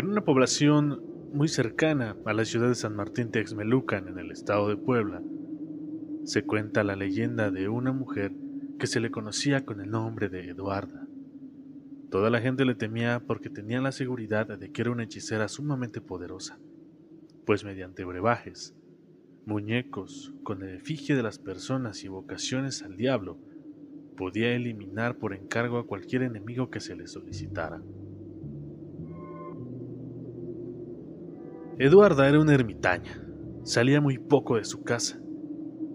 una población muy cercana a la ciudad de San Martín Texmelucan, en el estado de Puebla, se cuenta la leyenda de una mujer que se le conocía con el nombre de Eduarda. Toda la gente le temía porque tenía la seguridad de que era una hechicera sumamente poderosa, pues mediante brebajes, muñecos con el efigie de las personas y vocaciones al diablo, podía eliminar por encargo a cualquier enemigo que se le solicitara. Eduarda era una ermitaña, salía muy poco de su casa,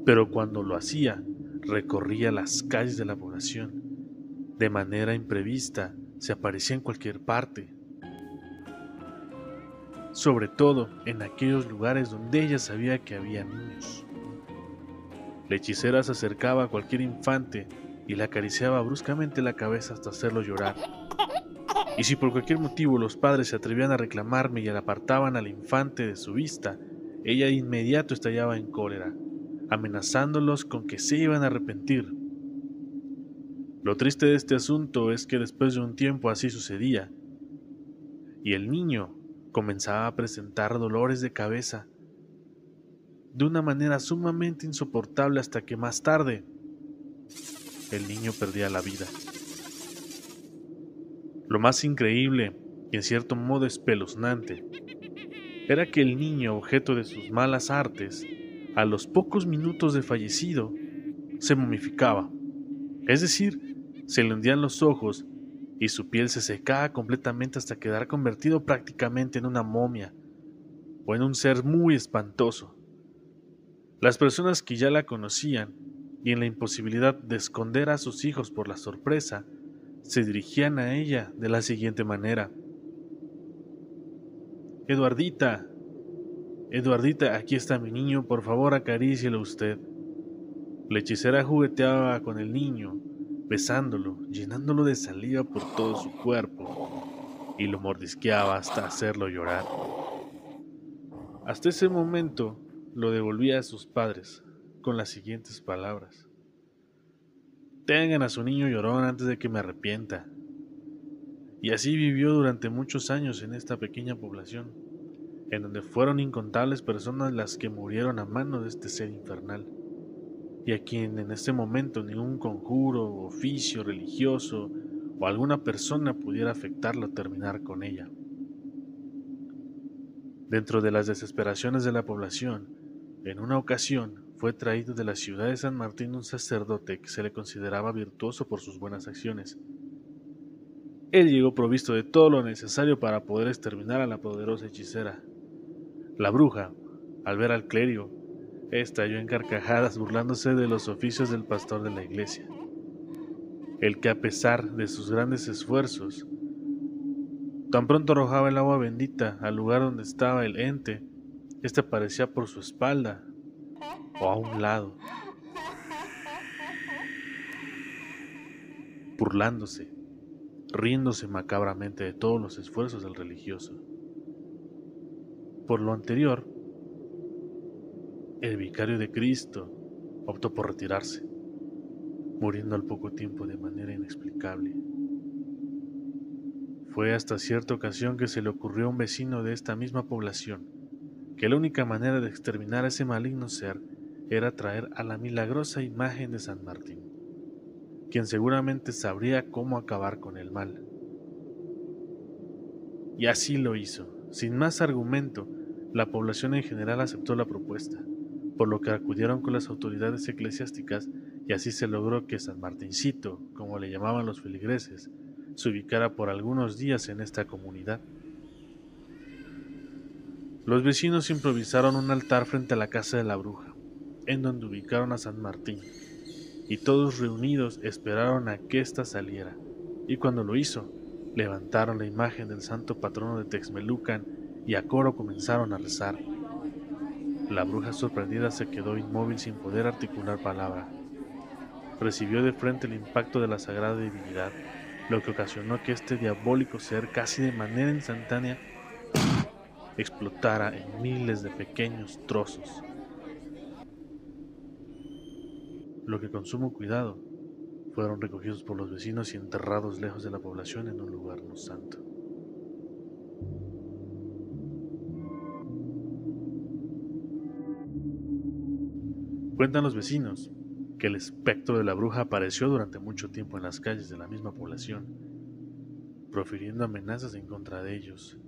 pero cuando lo hacía, recorría las calles de la población. De manera imprevista, se aparecía en cualquier parte, sobre todo en aquellos lugares donde ella sabía que había niños. La hechicera se acercaba a cualquier infante y le acariciaba bruscamente la cabeza hasta hacerlo llorar. Y si por cualquier motivo los padres se atrevían a reclamarme y apartaban al infante de su vista, ella de inmediato estallaba en cólera, amenazándolos con que se iban a arrepentir. Lo triste de este asunto es que después de un tiempo así sucedía, y el niño comenzaba a presentar dolores de cabeza de una manera sumamente insoportable hasta que más tarde el niño perdía la vida. Lo más increíble y en cierto modo espeluznante era que el niño, objeto de sus malas artes, a los pocos minutos de fallecido, se momificaba. Es decir, se le hundían los ojos y su piel se secaba completamente hasta quedar convertido prácticamente en una momia o en un ser muy espantoso. Las personas que ya la conocían y en la imposibilidad de esconder a sus hijos por la sorpresa, se dirigían a ella de la siguiente manera. Eduardita, Eduardita, aquí está mi niño, por favor acarícielo usted. La hechicera jugueteaba con el niño, besándolo, llenándolo de saliva por todo su cuerpo, y lo mordisqueaba hasta hacerlo llorar. Hasta ese momento lo devolvía a sus padres con las siguientes palabras. Tengan a su niño llorón antes de que me arrepienta. Y así vivió durante muchos años en esta pequeña población, en donde fueron incontables personas las que murieron a mano de este ser infernal, y a quien en este momento ningún conjuro, oficio religioso o alguna persona pudiera afectarlo o terminar con ella. Dentro de las desesperaciones de la población, en una ocasión fue traído de la ciudad de San Martín un sacerdote que se le consideraba virtuoso por sus buenas acciones. Él llegó provisto de todo lo necesario para poder exterminar a la poderosa hechicera. La bruja, al ver al clérigo, estalló en carcajadas burlándose de los oficios del pastor de la iglesia, el que a pesar de sus grandes esfuerzos, tan pronto arrojaba el agua bendita al lugar donde estaba el ente, éste aparecía por su espalda, o a un lado, burlándose, riéndose macabramente de todos los esfuerzos del religioso. Por lo anterior, el vicario de Cristo optó por retirarse, muriendo al poco tiempo de manera inexplicable. Fue hasta cierta ocasión que se le ocurrió a un vecino de esta misma población que la única manera de exterminar a ese maligno ser era traer a la milagrosa imagen de San Martín, quien seguramente sabría cómo acabar con el mal. Y así lo hizo. Sin más argumento, la población en general aceptó la propuesta, por lo que acudieron con las autoridades eclesiásticas y así se logró que San Martincito, como le llamaban los feligreses, se ubicara por algunos días en esta comunidad. Los vecinos improvisaron un altar frente a la casa de la bruja, en donde ubicaron a San Martín, y todos reunidos esperaron a que ésta saliera, y cuando lo hizo, levantaron la imagen del santo patrono de Texmelucan y a coro comenzaron a rezar. La bruja sorprendida se quedó inmóvil sin poder articular palabra. Recibió de frente el impacto de la sagrada divinidad, lo que ocasionó que este diabólico ser casi de manera instantánea explotara en miles de pequeños trozos Lo que con sumo cuidado fueron recogidos por los vecinos y enterrados lejos de la población en un lugar no santo. Cuentan los vecinos que el espectro de la bruja apareció durante mucho tiempo en las calles de la misma población, profiriendo amenazas en contra de ellos.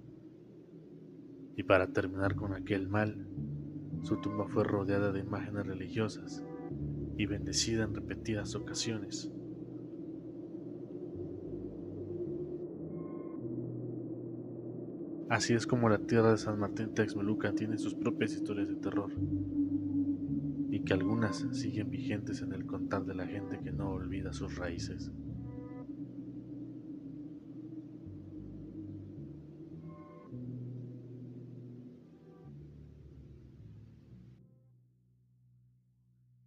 Y para terminar con aquel mal, su tumba fue rodeada de imágenes religiosas y bendecida en repetidas ocasiones. Así es como la tierra de San Martín Texmelucan tiene sus propias historias de terror y que algunas siguen vigentes en el contar de la gente que no olvida sus raíces.